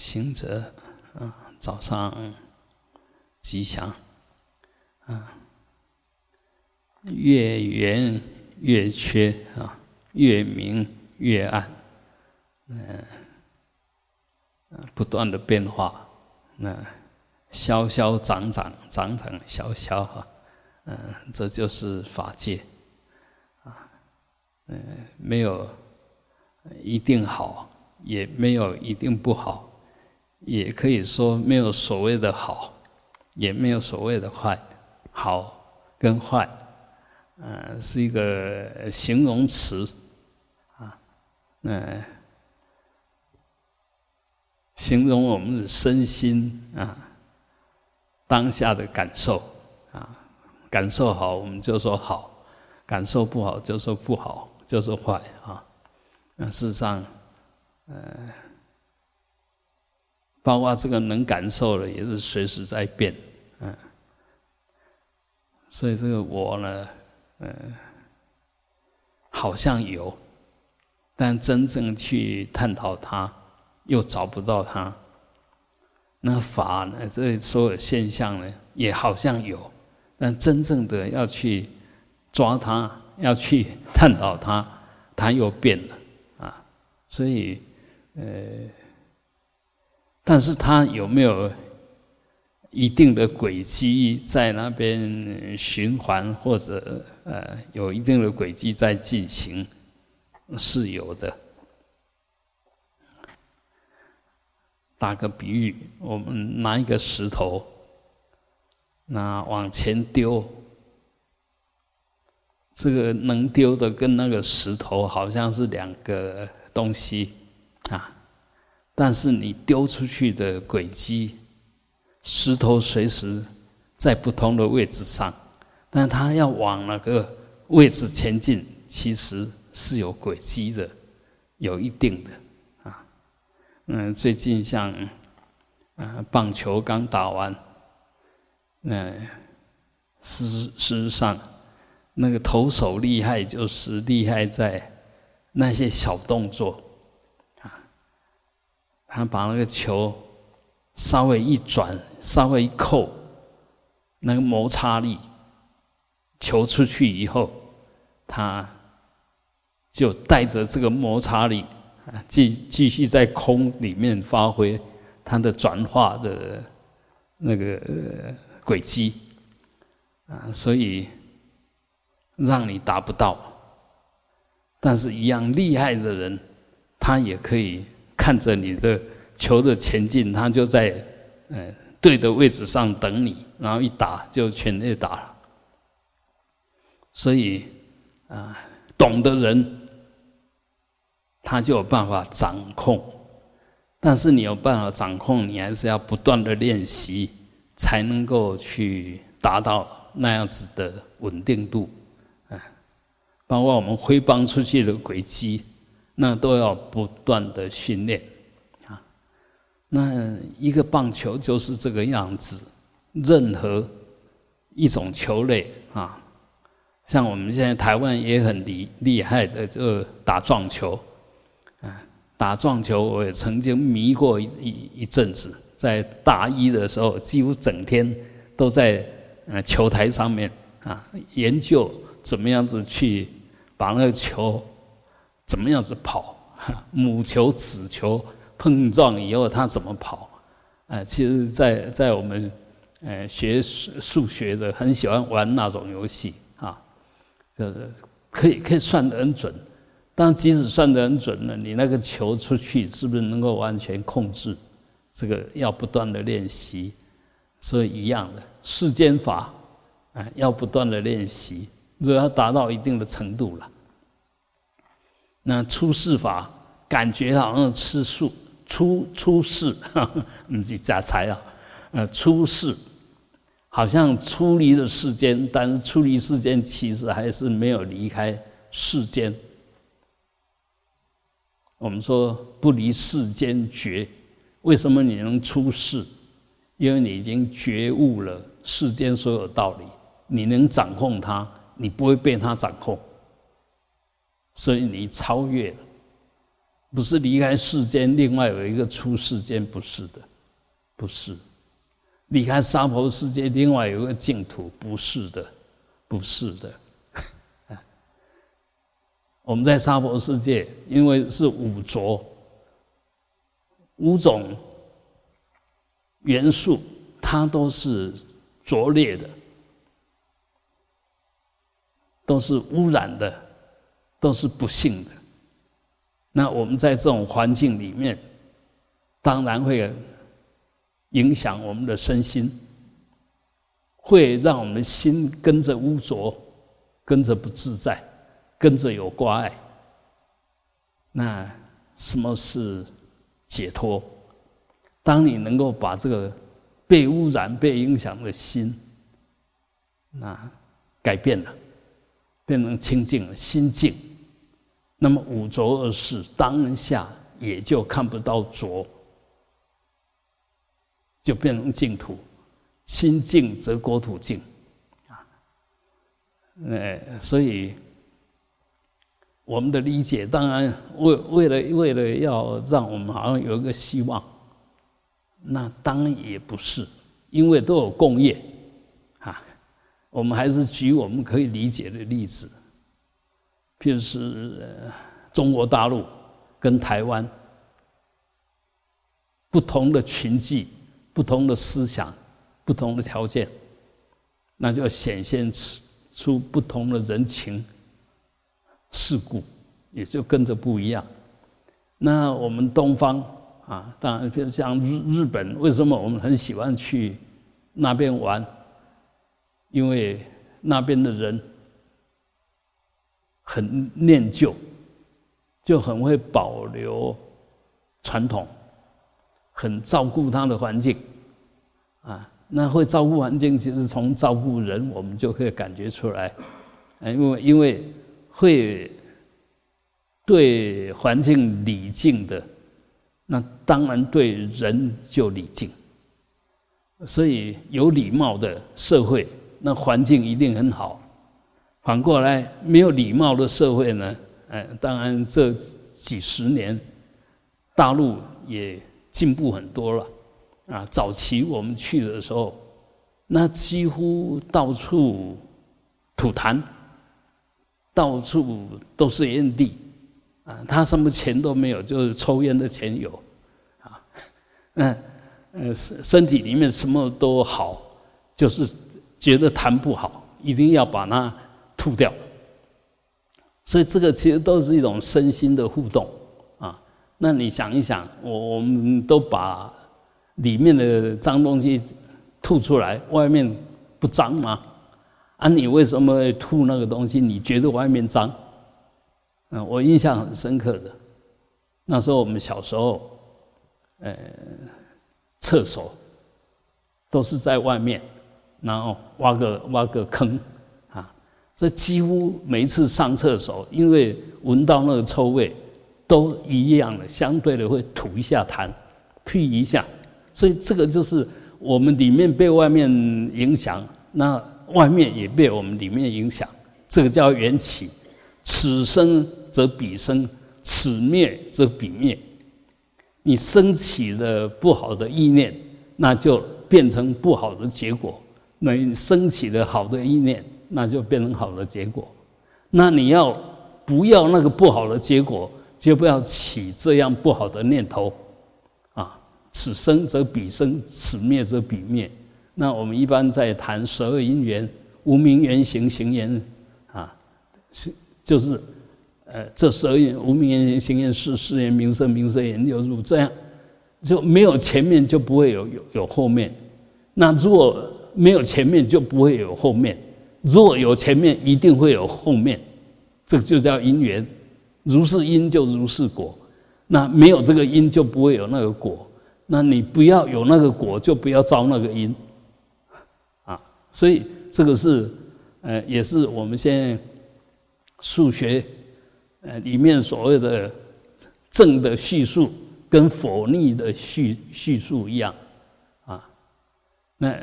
行者啊，早上吉祥啊，月圆月缺啊，月明月暗，嗯，不断的变化，那消消长长，长长消消哈，嗯，这就是法界啊，嗯，没有一定好。也没有一定不好，也可以说没有所谓的好，也没有所谓的坏，好跟坏，嗯，是一个形容词，啊，嗯，形容我们的身心啊，当下的感受啊，感受好我们就说好，感受不好就说不好，就说坏啊，那事实上。呃，包括这个能感受的，也是随时在变，嗯，所以这个我呢，呃，好像有，但真正去探讨它，又找不到它。那法呢，这所有现象呢，也好像有，但真正的要去抓它，要去探讨它，它又变了啊，所以。呃，但是它有没有一定的轨迹在那边循环，或者呃有一定的轨迹在进行，是有的。打个比喻，我们拿一个石头，那往前丢，这个能丢的跟那个石头好像是两个东西。啊！但是你丢出去的轨迹，石头随时在不同的位置上，但它要往那个位置前进，其实是有轨迹的，有一定的啊。嗯，最近像啊棒球刚打完，嗯，事事实上那个投手厉害，就是厉害在那些小动作。他把那个球稍微一转，稍微一扣，那个摩擦力，球出去以后，他就带着这个摩擦力，继继续在空里面发挥它的转化的那个轨迹啊，所以让你达不到，但是一样厉害的人，他也可以。看着你的球的前进，他就在嗯对的位置上等你，然后一打就全力打了。所以啊，懂的人他就有办法掌控，但是你有办法掌控，你还是要不断的练习，才能够去达到那样子的稳定度。啊，包括我们挥棒出去的轨迹。那都要不断的训练啊！那一个棒球就是这个样子，任何一种球类啊，像我们现在台湾也很厉厉害的，就打撞球啊。打撞球我也曾经迷过一一一阵子，在大一的时候，几乎整天都在呃球台上面啊研究怎么样子去把那个球。怎么样子跑？母球、子球碰撞以后，它怎么跑？啊，其实，在在我们呃学数学的，很喜欢玩那种游戏啊，就是可以可以算得很准。但即使算得很准了，你那个球出去是不是能够完全控制？这个要不断的练习。所以一样的世间法啊，要不断的练习，如果要达到一定的程度了。那出世法感觉好像吃素，出出世，不是假财啊，呃，出世好像出离了世间，但是出离世间其实还是没有离开世间。我们说不离世间觉，为什么你能出世？因为你已经觉悟了世间所有道理，你能掌控它，你不会被它掌控。所以你超越了，不是离开世间，另外有一个出世间，不是的，不是。离开娑婆世界，另外有一个净土，不是的，不是的。我们在娑婆世界，因为是五浊，五种元素，它都是浊劣的，都是污染的，都是不幸的。那我们在这种环境里面，当然会影响我们的身心，会让我们心跟着污浊，跟着不自在，跟着有挂碍。那什么是解脱？当你能够把这个被污染、被影响的心，那改变了，变成清净了，心净。那么五浊恶世当下也就看不到浊，就变成净土。心净则国土净，啊，呃，所以我们的理解当然为为了为了要让我们好像有一个希望，那当然也不是，因为都有共业，啊，我们还是举我们可以理解的例子。譬如是中国大陆跟台湾不同的群际、不同的思想、不同的条件，那就显现出出不同的人情世故，也就跟着不一样。那我们东方啊，当然，譬如像日日本，为什么我们很喜欢去那边玩？因为那边的人。很念旧，就很会保留传统，很照顾他的环境，啊，那会照顾环境，其实从照顾人，我们就可以感觉出来，因为因为会对环境礼敬的，那当然对人就礼敬，所以有礼貌的社会，那环境一定很好。反过来，没有礼貌的社会呢？哎，当然这几十年，大陆也进步很多了。啊，早期我们去的时候，那几乎到处吐痰，到处都是烟蒂，啊，他什么钱都没有，就是抽烟的钱有，啊，嗯，呃，身身体里面什么都好，就是觉得痰不好，一定要把它。吐掉，所以这个其实都是一种身心的互动啊。那你想一想，我我们都把里面的脏东西吐出来，外面不脏吗？啊，你为什么吐那个东西？你觉得外面脏？嗯，我印象很深刻的，那时候我们小时候，呃，厕所都是在外面，然后挖个挖个坑。这几乎每一次上厕所，因为闻到那个臭味，都一样的，相对的会吐一下痰，屁一下，所以这个就是我们里面被外面影响，那外面也被我们里面影响，这个叫缘起。此生则彼生，此灭则彼灭。你升起了不好的意念，那就变成不好的结果；那你升起了好的意念。那就变成好的结果。那你要不要那个不好的结果，就不要起这样不好的念头啊！此生则彼生，此灭则彼灭。那我们一般在谈十二因缘，无名缘行行缘啊，是就是呃，这十二因无名缘行行缘是是缘名色名色缘六入，这样就没有前面就不会有有有后面。那如果没有前面，就不会有后面。若有前面，一定会有后面，这个就叫因缘。如是因，就如是果。那没有这个因，就不会有那个果。那你不要有那个果，就不要招那个因。啊，所以这个是，呃，也是我们现在数学，呃，里面所谓的正的叙述跟否逆的叙叙述一样，啊，那。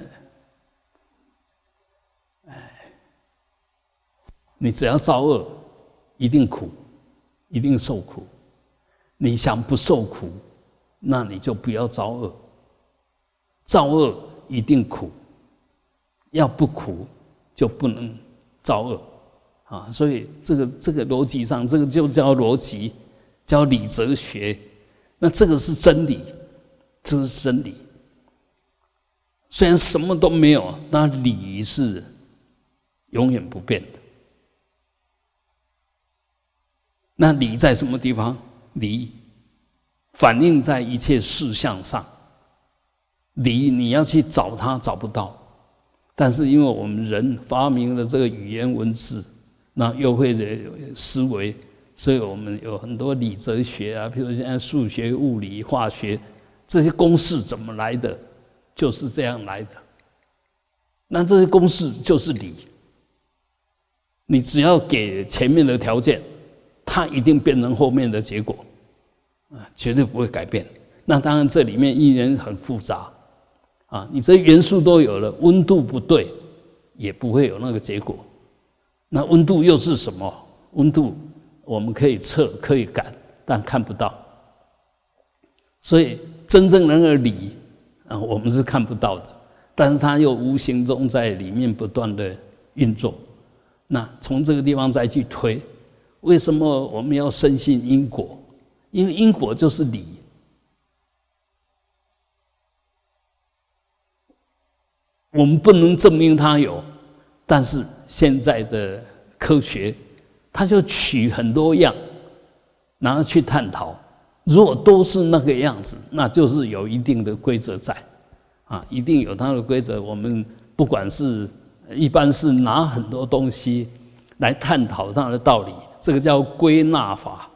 你只要造恶，一定苦，一定受苦。你想不受苦，那你就不要造恶。造恶一定苦，要不苦就不能造恶啊！所以这个这个逻辑上，这个就叫逻辑，叫理哲学。那这个是真理，这是真理。虽然什么都没有，但理是永远不变的。那理在什么地方？理反映在一切事项上。理你要去找它找不到，但是因为我们人发明了这个语言文字，那又会的思维，所以我们有很多理哲学啊，譬如现在数学、物理、化学这些公式怎么来的，就是这样来的。那这些公式就是理，你只要给前面的条件，它一定变成后面的结果，啊，绝对不会改变。那当然这里面依然很复杂。啊，你这元素都有了，温度不对，也不会有那个结果。那温度又是什么？温度我们可以测，可以感，但看不到。所以真正那个理啊，我们是看不到的，但是它又无形中在里面不断的运作。那从这个地方再去推，为什么我们要深信因果？因为因果就是理。我们不能证明它有，但是现在的科学，它就取很多样，然后去探讨。如果都是那个样子，那就是有一定的规则在，啊，一定有它的规则。我们不管是一般是拿很多东西来探讨它的道理，这个叫归纳法，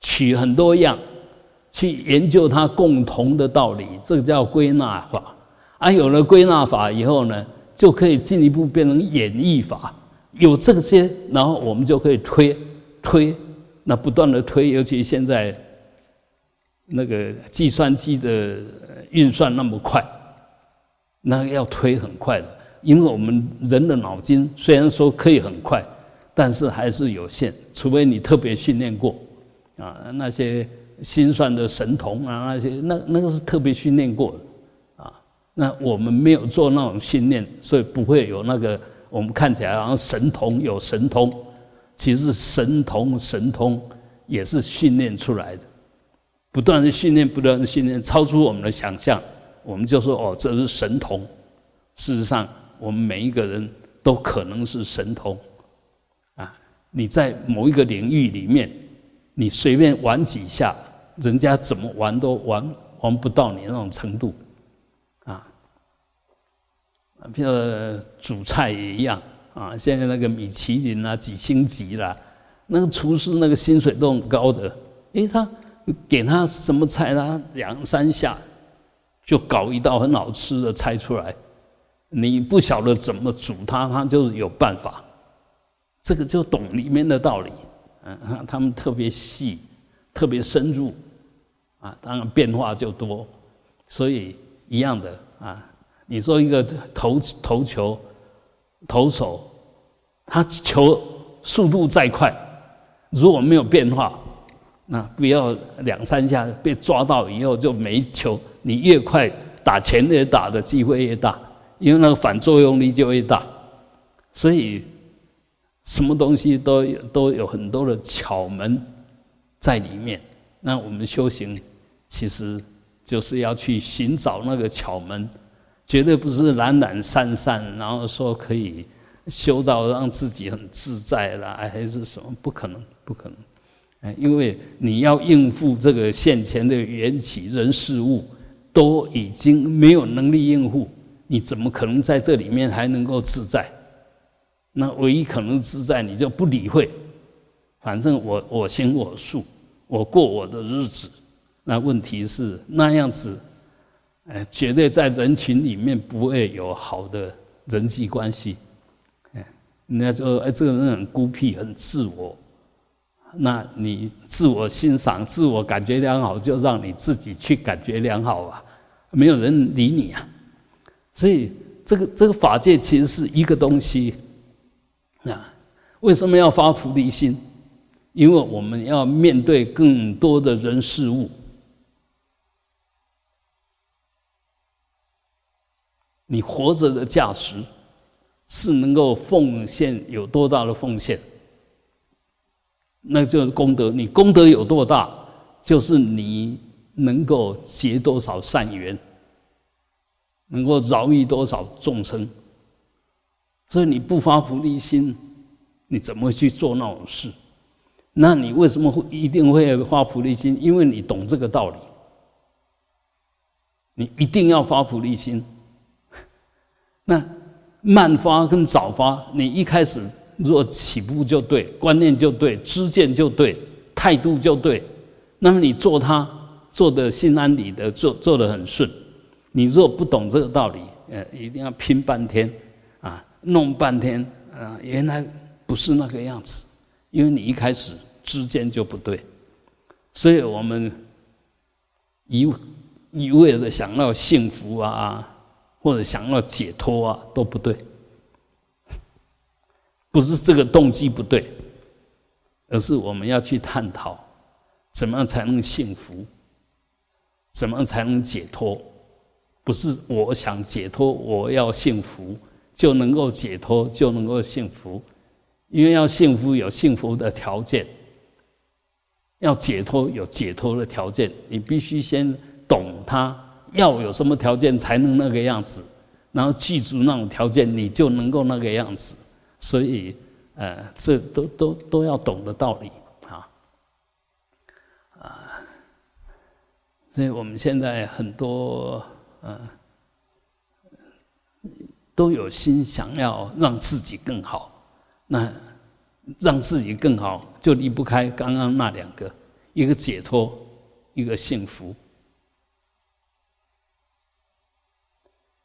取很多样去研究它共同的道理，这个叫归纳法。啊，有了归纳法以后呢，就可以进一步变成演绎法。有这些，然后我们就可以推推，那不断的推。尤其现在那个计算机的运算那么快，那要推很快的。因为我们人的脑筋虽然说可以很快，但是还是有限，除非你特别训练过啊。那些心算的神童啊，那些那那个是特别训练过的。那我们没有做那种训练，所以不会有那个我们看起来好像神童有神通，其实神童神通也是训练出来的，不断的训练，不断的训练，超出我们的想象，我们就说哦，这是神童。事实上，我们每一个人都可能是神童！你在某一个领域里面，你随便玩几下，人家怎么玩都玩玩不到你那种程度。譬如煮菜也一样啊，现在那个米其林啊几星级啦，那个厨师那个薪水都很高的，诶，他给他什么菜啦，两三下就搞一道很好吃的菜出来，你不晓得怎么煮它，他就有办法，这个就懂里面的道理，嗯，他们特别细，特别深入，啊，当然变化就多，所以一样的啊。你说一个投投球投手，他球速度再快，如果没有变化，那不要两三下被抓到以后就没球。你越快打前越打的机会越大，因为那个反作用力就越大。所以什么东西都有都有很多的巧门在里面。那我们修行其实就是要去寻找那个巧门。绝对不是懒懒散散，然后说可以修到让自己很自在啦，还是什么？不可能，不可能！因为你要应付这个现前的缘起人事物，都已经没有能力应付，你怎么可能在这里面还能够自在？那唯一可能自在，你就不理会，反正我我行我素，我过我的日子。那问题是那样子。哎，绝对在人群里面不会有好的人际关系。哎，人家说哎，这个人很孤僻，很自我。那你自我欣赏、自我感觉良好，就让你自己去感觉良好吧，没有人理你啊。所以，这个这个法界其实是一个东西那。为什么要发菩提心？因为我们要面对更多的人事物。你活着的价值是能够奉献有多大的奉献，那就是功德。你功德有多大，就是你能够结多少善缘，能够饶益多少众生。所以你不发菩提心，你怎么去做那种事？那你为什么会一定会发菩提心？因为你懂这个道理，你一定要发菩提心。那慢发跟早发，你一开始若起步就对，观念就对，知见就对，态度就对，那么你做它做的心安理得，做做的很顺。你若不懂这个道理，呃，一定要拼半天，弄半天啊，原来不是那个样子，因为你一开始之间就不对，所以我们一一味的想要幸福啊。或者想要解脱啊，都不对，不是这个动机不对，而是我们要去探讨，怎么样才能幸福，怎么样才能解脱？不是我想解脱，我要幸福就能够解脱，就能够幸福，因为要幸福有幸福的条件，要解脱有解脱的条件，你必须先懂它。要有什么条件才能那个样子？然后记住那种条件，你就能够那个样子。所以，呃，这都都都要懂的道理啊啊！所以我们现在很多呃都有心想要让自己更好，那让自己更好就离不开刚刚那两个：一个解脱，一个幸福。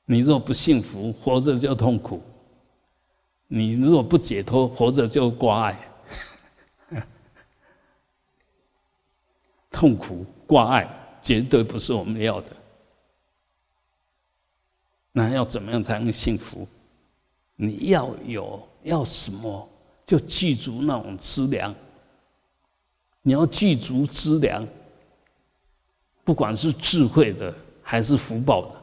你若不幸福，活着就痛苦；你若不解脱，活着就挂碍。痛苦挂碍绝对不是我们要的。那要怎么样才能幸福？你要有要什么，就具足那种资粮。你要具足资粮，不管是智慧的还是福报的。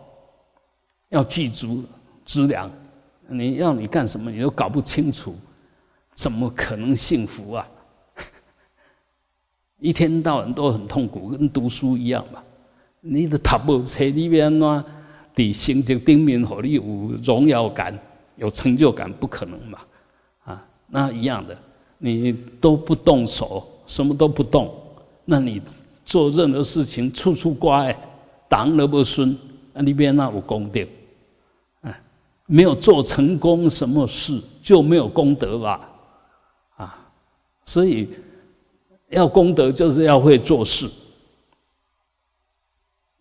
要具足资粮，你要你干什么，你都搞不清楚，怎么可能幸福啊？一天到晚都很痛苦，跟读书一样嘛。你的读无册里面呢，比成绩顶面和你有荣耀感、有成就感，不可能嘛？啊，那一样的，你都不动手，什么都不动，那你做任何事情处处乖，挡而不顺，那里边那有功德。没有做成功什么事就没有功德吧？啊，所以要功德就是要会做事，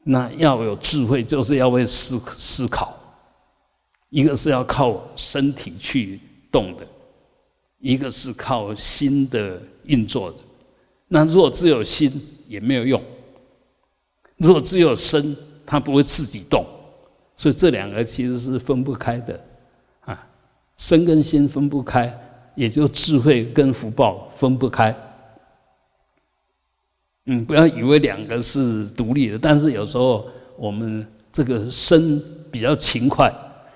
那要有智慧就是要会思思考。一个是要靠身体去动的，一个是靠心的运作的。那如果只有心也没有用，如果只有身，它不会自己动。所以这两个其实是分不开的，啊，身跟心分不开，也就智慧跟福报分不开。嗯，不要以为两个是独立的，但是有时候我们这个身比较勤快，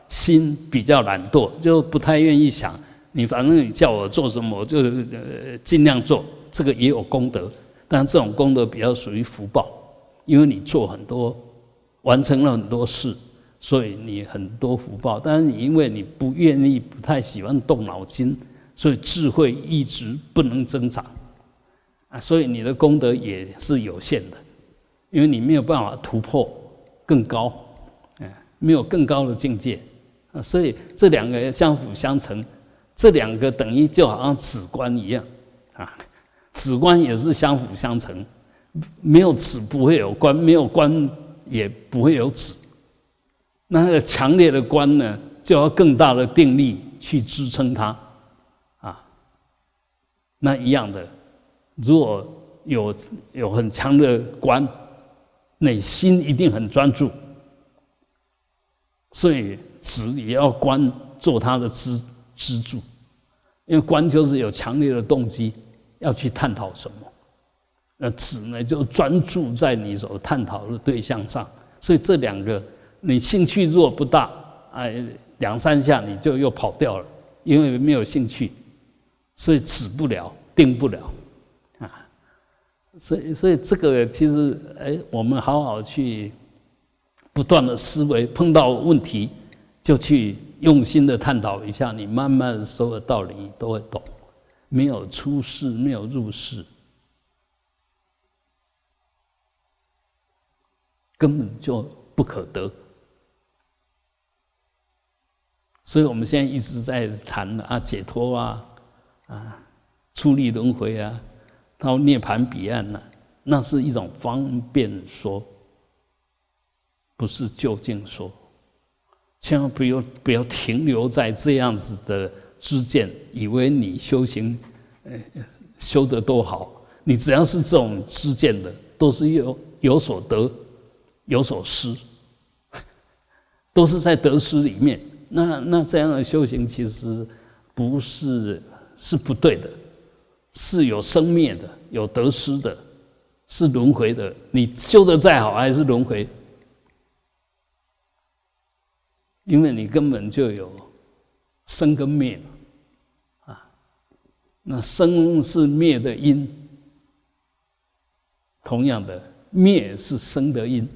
心比较懒惰，就不太愿意想。你反正你叫我做什么，我就呃尽量做。这个也有功德，但这种功德比较属于福报，因为你做很多，完成了很多事。所以你很多福报，但是你因为你不愿意、不太喜欢动脑筋，所以智慧一直不能增长啊。所以你的功德也是有限的，因为你没有办法突破更高，哎，没有更高的境界啊。所以这两个相辅相成，这两个等于就好像子观一样啊，子观也是相辅相成，没有子不会有观，没有观也不会有子。那个强烈的观呢，就要更大的定力去支撑它，啊，那一样的，如果有有很强的观，内心一定很专注，所以子也要观做他的支支柱，因为观就是有强烈的动机，要去探讨什么。那止呢，就专注在你所探讨的对象上。所以这两个，你兴趣若不大，哎，两三下你就又跑掉了，因为没有兴趣，所以止不了，定不了，所以所以这个其实，哎，我们好好去不断的思维，碰到问题就去用心的探讨一下，你慢慢所有的道理都会懂，没有出世，没有入世。根本就不可得，所以我们现在一直在谈啊解脱啊啊出离轮回啊到涅盘彼岸呢，那是一种方便说，不是究竟说，千万不要不要停留在这样子的知见，以为你修行修得多好，你只要是这种知见的，都是有有所得。有所失，都是在得失里面。那那这样的修行其实不是是不对的，是有生灭的，有得失的，是轮回的。你修的再好，还是轮回，因为你根本就有生跟灭啊。那生是灭的因，同样的灭是生的因。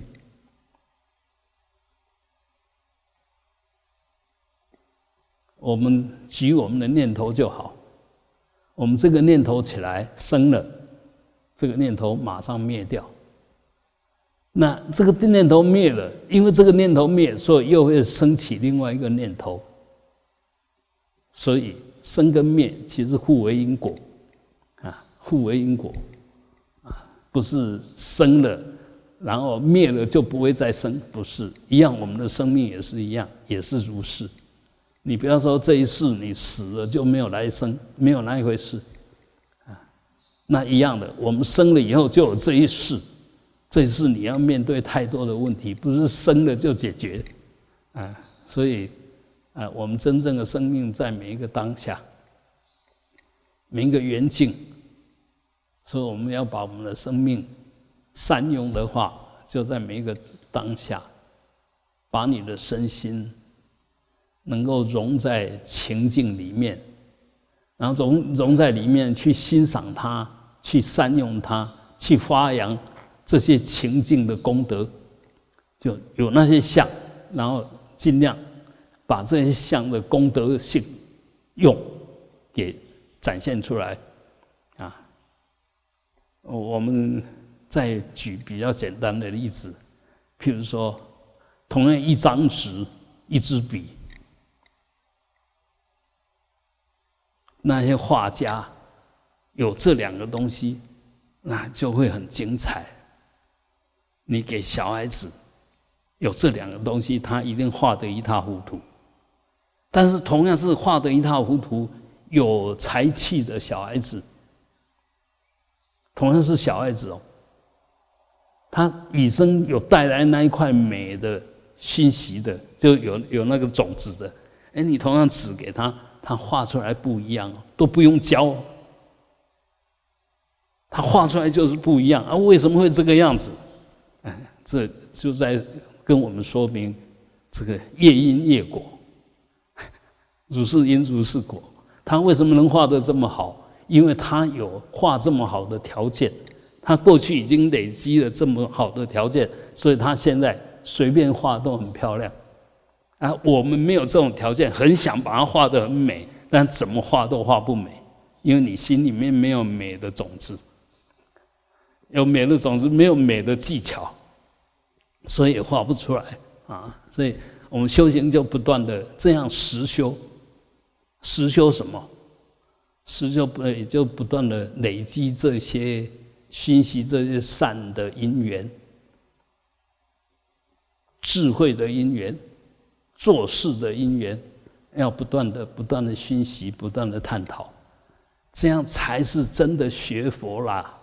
我们举我们的念头就好，我们这个念头起来生了，这个念头马上灭掉。那这个念头灭了，因为这个念头灭，所以又会升起另外一个念头。所以生跟灭其实互为因果，啊，互为因果，啊，不是生了，然后灭了就不会再生，不是一样。我们的生命也是一样，也是如是。你不要说这一世你死了就没有来生，没有那一回事，啊，那一样的，我们生了以后就有这一世，这一世你要面对太多的问题，不是生了就解决，啊，所以，啊，我们真正的生命在每一个当下，每一个缘境，所以我们要把我们的生命善用的话，就在每一个当下，把你的身心。能够融在情境里面，然后融融在里面去欣赏它，去善用它，去发扬这些情境的功德，就有那些相，然后尽量把这些相的功德性用给展现出来啊。我们再举比较简单的例子，譬如说，同样一张纸，一支笔。那些画家有这两个东西，那就会很精彩。你给小孩子有这两个东西，他一定画得一塌糊涂。但是同样是画得一塌糊涂，有才气的小孩子，同样是小孩子哦，他与生有带来那一块美的信息的，就有有那个种子的。哎，你同样指给他。他画出来不一样，都不用教，他画出来就是不一样啊！为什么会这个样子？哎，这就在跟我们说明这个业因业果，如是因如是果。他为什么能画得这么好？因为他有画这么好的条件，他过去已经累积了这么好的条件，所以他现在随便画都很漂亮。啊，我们没有这种条件，很想把它画得很美，但怎么画都画不美，因为你心里面没有美的种子，有美的种子，没有美的技巧，所以也画不出来啊。所以我们修行就不断的这样实修，实修什么？实修不也就不断的累积这些熏习这些善的因缘，智慧的因缘。做事的因缘，要不断的、不断的熏习，不断的探讨，这样才是真的学佛啦。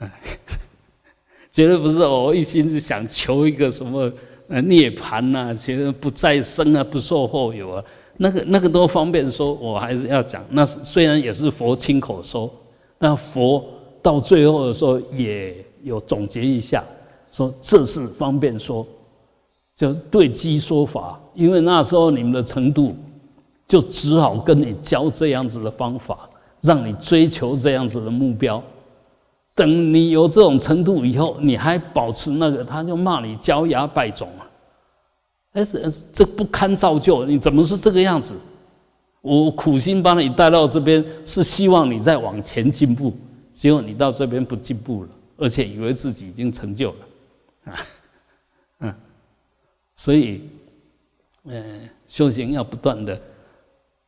绝对不是我一心是想求一个什么呃涅槃呐，其实不再生啊，不受后有啊，那个那个都方便说，我还是要讲。那虽然也是佛亲口说，那佛到最后的时候也有总结一下，说这是方便说，就对机说法。因为那时候你们的程度，就只好跟你教这样子的方法，让你追求这样子的目标。等你有这种程度以后，你还保持那个，他就骂你骄牙败种啊！哎，这这不堪造就，你怎么是这个样子？我苦心把你带到这边，是希望你再往前进步，结果你到这边不进步了，而且以为自己已经成就了，啊，所以，嗯，修行要不断的，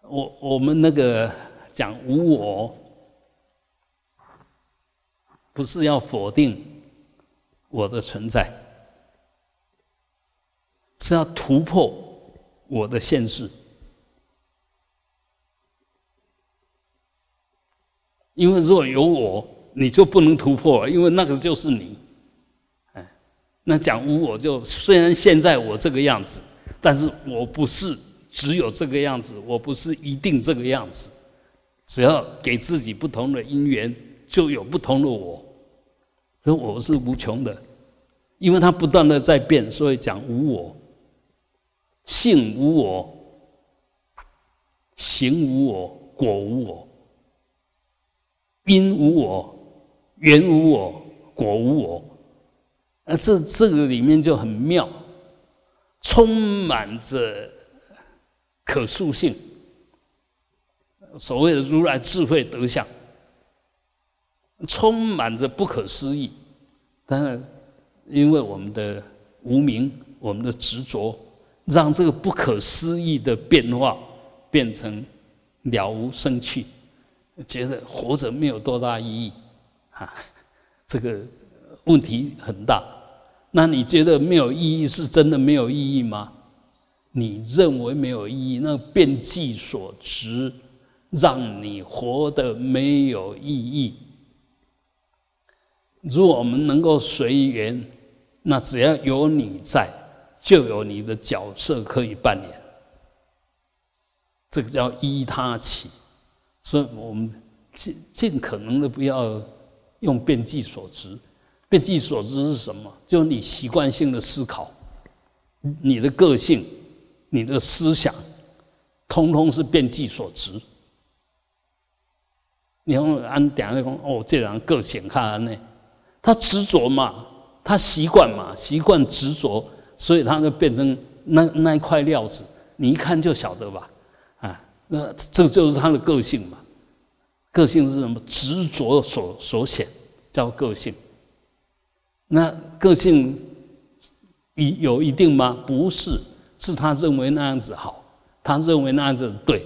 我我们那个讲无我。不是要否定我的存在，是要突破我的现实。因为如果有我，你就不能突破，因为那个就是你。那讲无我就虽然现在我这个样子，但是我不是只有这个样子，我不是一定这个样子。只要给自己不同的因缘，就有不同的我。所以我是无穷的，因为它不断的在变，所以讲无我，性无我，行无我，果无我，因无我，缘无我，果无我。啊，这这个里面就很妙，充满着可塑性，所谓的如来智慧德相。充满着不可思议，但是因为我们的无名、我们的执着，让这个不可思议的变化变成了无生趣，觉得活着没有多大意义，啊，这个问题很大。那你觉得没有意义是真的没有意义吗？你认为没有意义，那变计所值，让你活得没有意义。如果我们能够随缘，那只要有你在，就有你的角色可以扮演。这个叫依他起，所以我们尽尽可能的不要用变计所值。变计所知是什么？就是你习惯性的思考，你的个性、你的思想，通通是变计所知。你用按点来讲，哦，这人个性看呢？他执着嘛，他习惯嘛，习惯执着，所以他就变成那那一块料子，你一看就晓得吧，啊，那这就是他的个性嘛。个性是什么？执着所所显，叫个性。那个性一有一定吗？不是，是他认为那样子好，他认为那样子对。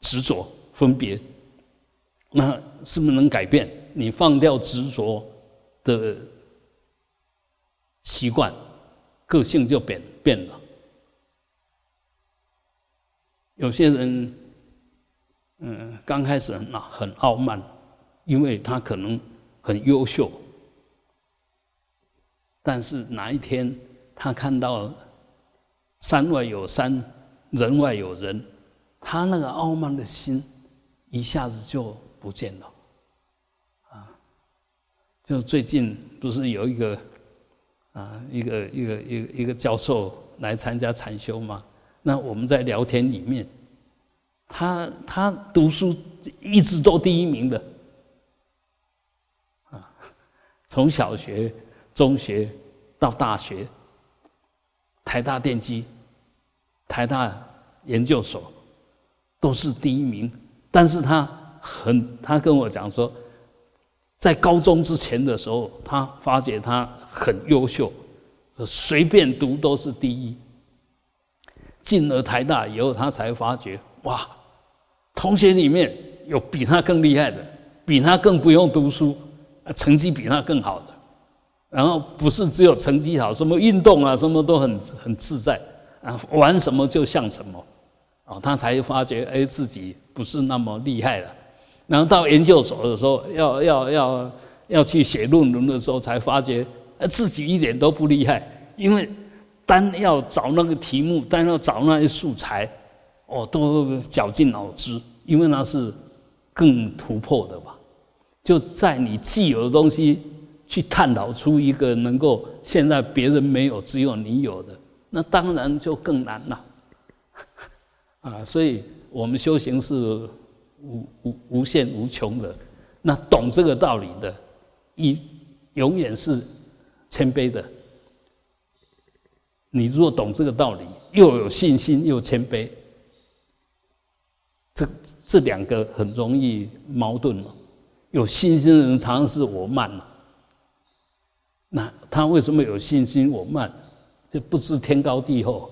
执着分别，那是不是能改变？你放掉执着的习惯，个性就变变了。有些人，嗯，刚开始很很傲慢，因为他可能很优秀，但是哪一天他看到山外有山，人外有人，他那个傲慢的心一下子就不见了。啊就最近不是有一个啊，一个一个一个一个教授来参加禅修吗？那我们在聊天里面，他他读书一直都第一名的，啊，从小学、中学到大学，台大电机、台大研究所都是第一名，但是他很，他跟我讲说。在高中之前的时候，他发觉他很优秀，随便读都是第一。进了台大以后，他才发觉哇，同学里面有比他更厉害的，比他更不用读书，成绩比他更好的。然后不是只有成绩好，什么运动啊，什么都很很自在啊，玩什么就像什么，哦，他才发觉哎，自己不是那么厉害了。然后到研究所的时候，要要要要去写论文的时候，才发觉自己一点都不厉害，因为单要找那个题目，单要找那些素材，哦，都绞尽脑汁，因为那是更突破的吧，就在你既有的东西去探讨出一个能够现在别人没有、只有你有的，那当然就更难了。啊，所以我们修行是无无无限无穷的。那懂这个道理的，一永远是谦卑的。你如果懂这个道理，又有信心又谦卑，这这两个很容易矛盾嘛。有信心的人常常是我慢了，那他为什么有信心我慢？就不知天高地厚。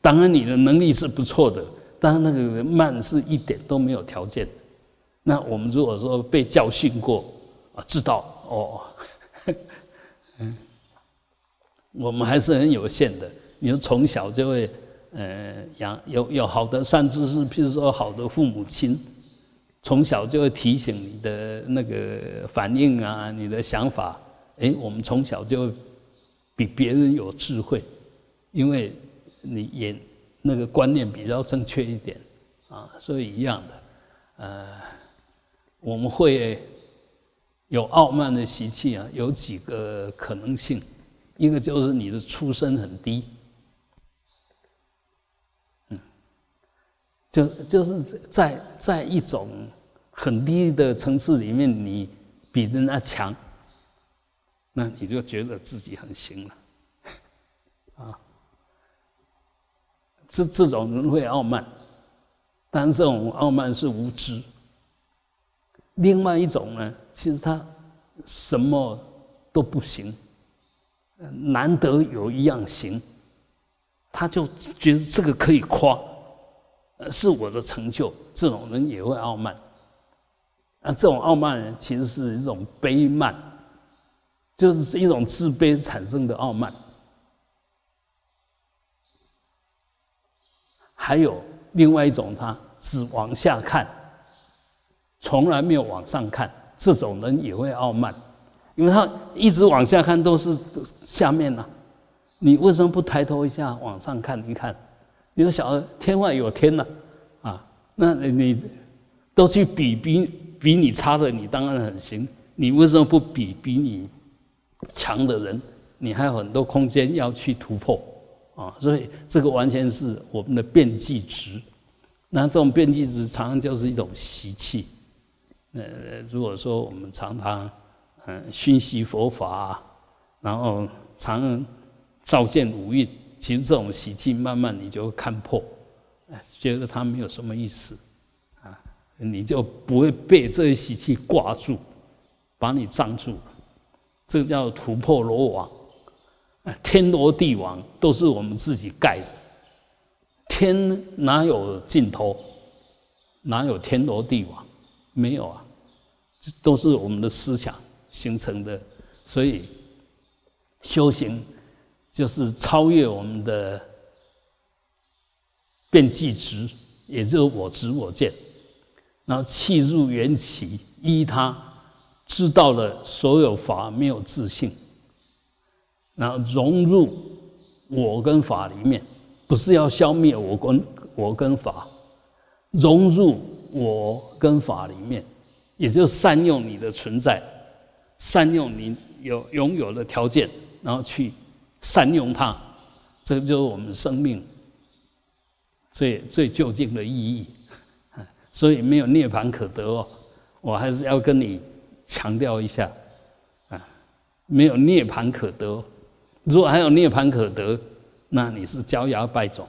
当然你的能力是不错的，但是那个慢是一点都没有条件。那我们如果说被教训过啊，知道哦，嗯，我们还是很有限的。你说从小就会呃养有有好的善知识，譬如说好的父母亲。从小就会提醒你的那个反应啊，你的想法，哎，我们从小就比别人有智慧，因为你也那个观念比较正确一点啊，所以一样的，呃，我们会有傲慢的习气啊，有几个可能性，一个就是你的出身很低，嗯，就就是在在一种。很低的层次里面，你比人家强，那你就觉得自己很行了，啊，这这种人会傲慢，但这种傲慢是无知。另外一种呢，其实他什么都不行，难得有一样行，他就觉得这个可以夸，是我的成就。这种人也会傲慢。那这种傲慢其实是一种卑慢，就是一种自卑产生的傲慢。还有另外一种，他只往下看，从来没有往上看，这种人也会傲慢，因为他一直往下看都是下面呐。你为什么不抬头一下往上看一看？你说小天外有天呐，啊，那你都去比比。比你差的你当然很行，你为什么不比比你强的人？你还有很多空间要去突破啊！所以这个完全是我们的变际值。那这种变际值常常就是一种习气。呃，如果说我们常常嗯熏习佛法，然后常照见五蕴，其实这种习气慢慢你就会看破，觉得它没有什么意思啊。你就不会被这些习气挂住，把你障住，这叫突破罗网。啊天罗地网都是我们自己盖的，天哪有尽头？哪有天罗地网？没有啊，这都是我们的思想形成的。所以修行就是超越我们的变计执，也就是我执我见。然后气入缘起，依他知道了所有法没有自性，然后融入我跟法里面，不是要消灭我跟我跟法，融入我跟法里面，也就善用你的存在，善用你有拥有的条件，然后去善用它，这就是我们生命最最究竟的意义。所以没有涅槃可得哦，我还是要跟你强调一下啊，没有涅槃可得。如果还有涅槃可得，那你是焦芽败种，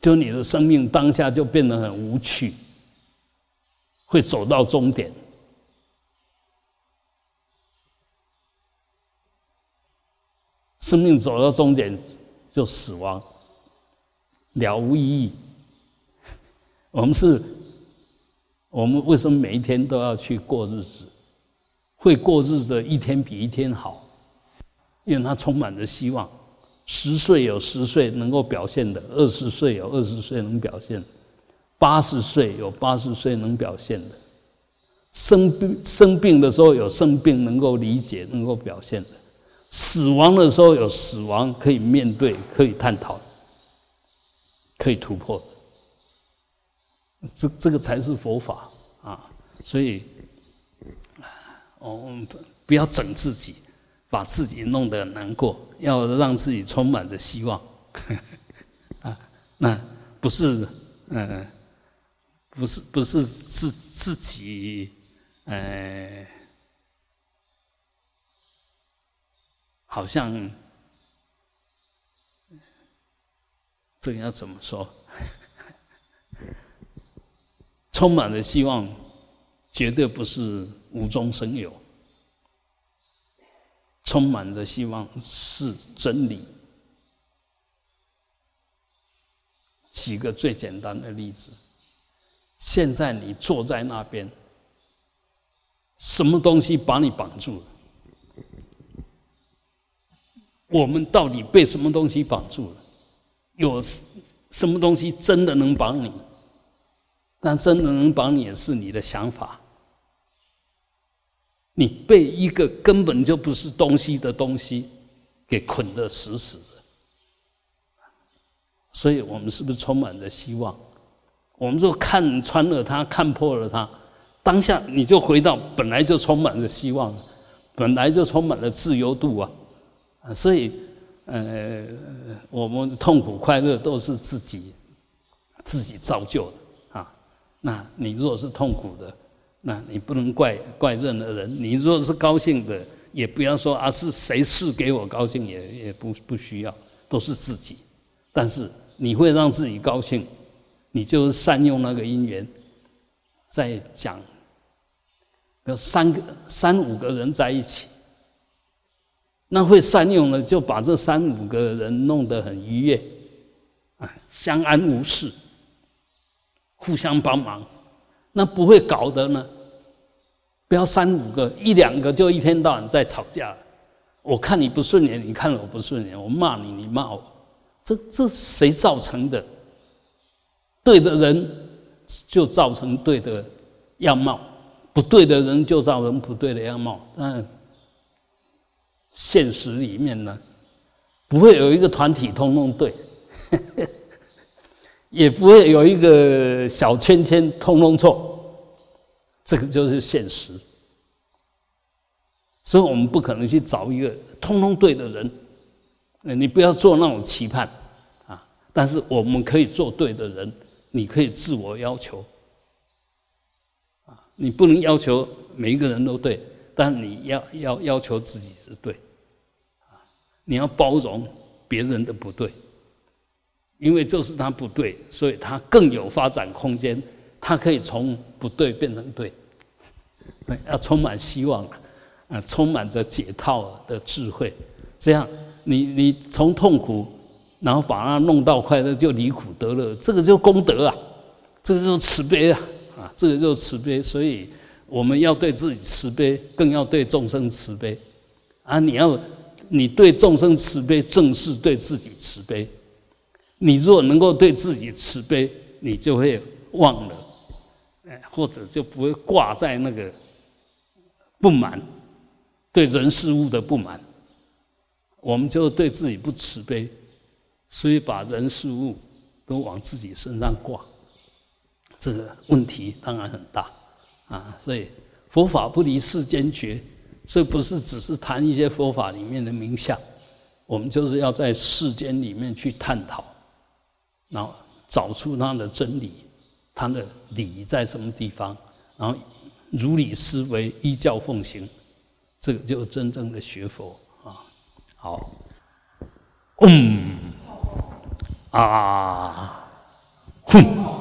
就你的生命当下就变得很无趣，会走到终点，生命走到终点就死亡，了无意义。我们是，我们为什么每一天都要去过日子？会过日子，一天比一天好，因为它充满着希望。十岁有十岁能够表现的，二十岁有二十岁能表现，八十岁有八十岁能表现的，生病生病的时候有生病能够理解、能够表现的，死亡的时候有死亡可以面对、可以探讨、可以突破。这这个才是佛法啊！所以我们不不要整自己，把自己弄得难过，要让自己充满着希望。啊，那不是，嗯，不是，不是自自己，呃，好像这个要怎么说？充满了希望，绝对不是无中生有。充满着希望是真理。举个最简单的例子，现在你坐在那边，什么东西把你绑住了？我们到底被什么东西绑住了？有什么东西真的能绑你？但真的能帮你的是你的想法，你被一个根本就不是东西的东西给捆得死死的，所以我们是不是充满着希望？我们就看穿了它，看破了它，当下你就回到本来就充满着希望，本来就充满了自由度！啊，所以呃，我们痛苦快乐都是自己自己造就的。那你如果是痛苦的，那你不能怪怪任何人。你如果是高兴的，也不要说啊是谁赐给我高兴，也也不不需要，都是自己。但是你会让自己高兴，你就善用那个因缘。在讲，有三个三五个人在一起，那会善用的就把这三五个人弄得很愉悦，啊，相安无事。互相帮忙，那不会搞得呢。不要三五个，一两个就一天到晚在吵架。我看你不顺眼，你看我不顺眼，我骂你，你骂我，这这谁造成的？对的人就造成对的样貌，不对的人就造成不对的样貌。但现实里面呢，不会有一个团体通通对。也不会有一个小圈圈通通错，这个就是现实。所以我们不可能去找一个通通对的人，你不要做那种期盼啊。但是我们可以做对的人，你可以自我要求啊。你不能要求每一个人都对，但你要要要求自己是对啊。你要包容别人的不对。因为就是他不对，所以他更有发展空间。他可以从不对变成对，要充满希望啊，充满着解套的智慧。这样，你你从痛苦，然后把它弄到快乐，就离苦得乐，这个就功德啊，这个就慈悲啊，啊，这个就慈悲。所以我们要对自己慈悲，更要对众生慈悲啊！你要你对众生慈悲，正是对自己慈悲。你若能够对自己慈悲，你就会忘了，哎，或者就不会挂在那个不满，对人事物的不满。我们就对自己不慈悲，所以把人事物都往自己身上挂，这个问题当然很大啊。所以佛法不离世间觉，这不是只是谈一些佛法里面的名相，我们就是要在世间里面去探讨。然后找出他的真理，他的理在什么地方？然后如理思维，依教奉行，这个就真正的学佛啊！好，嗯，啊，哼。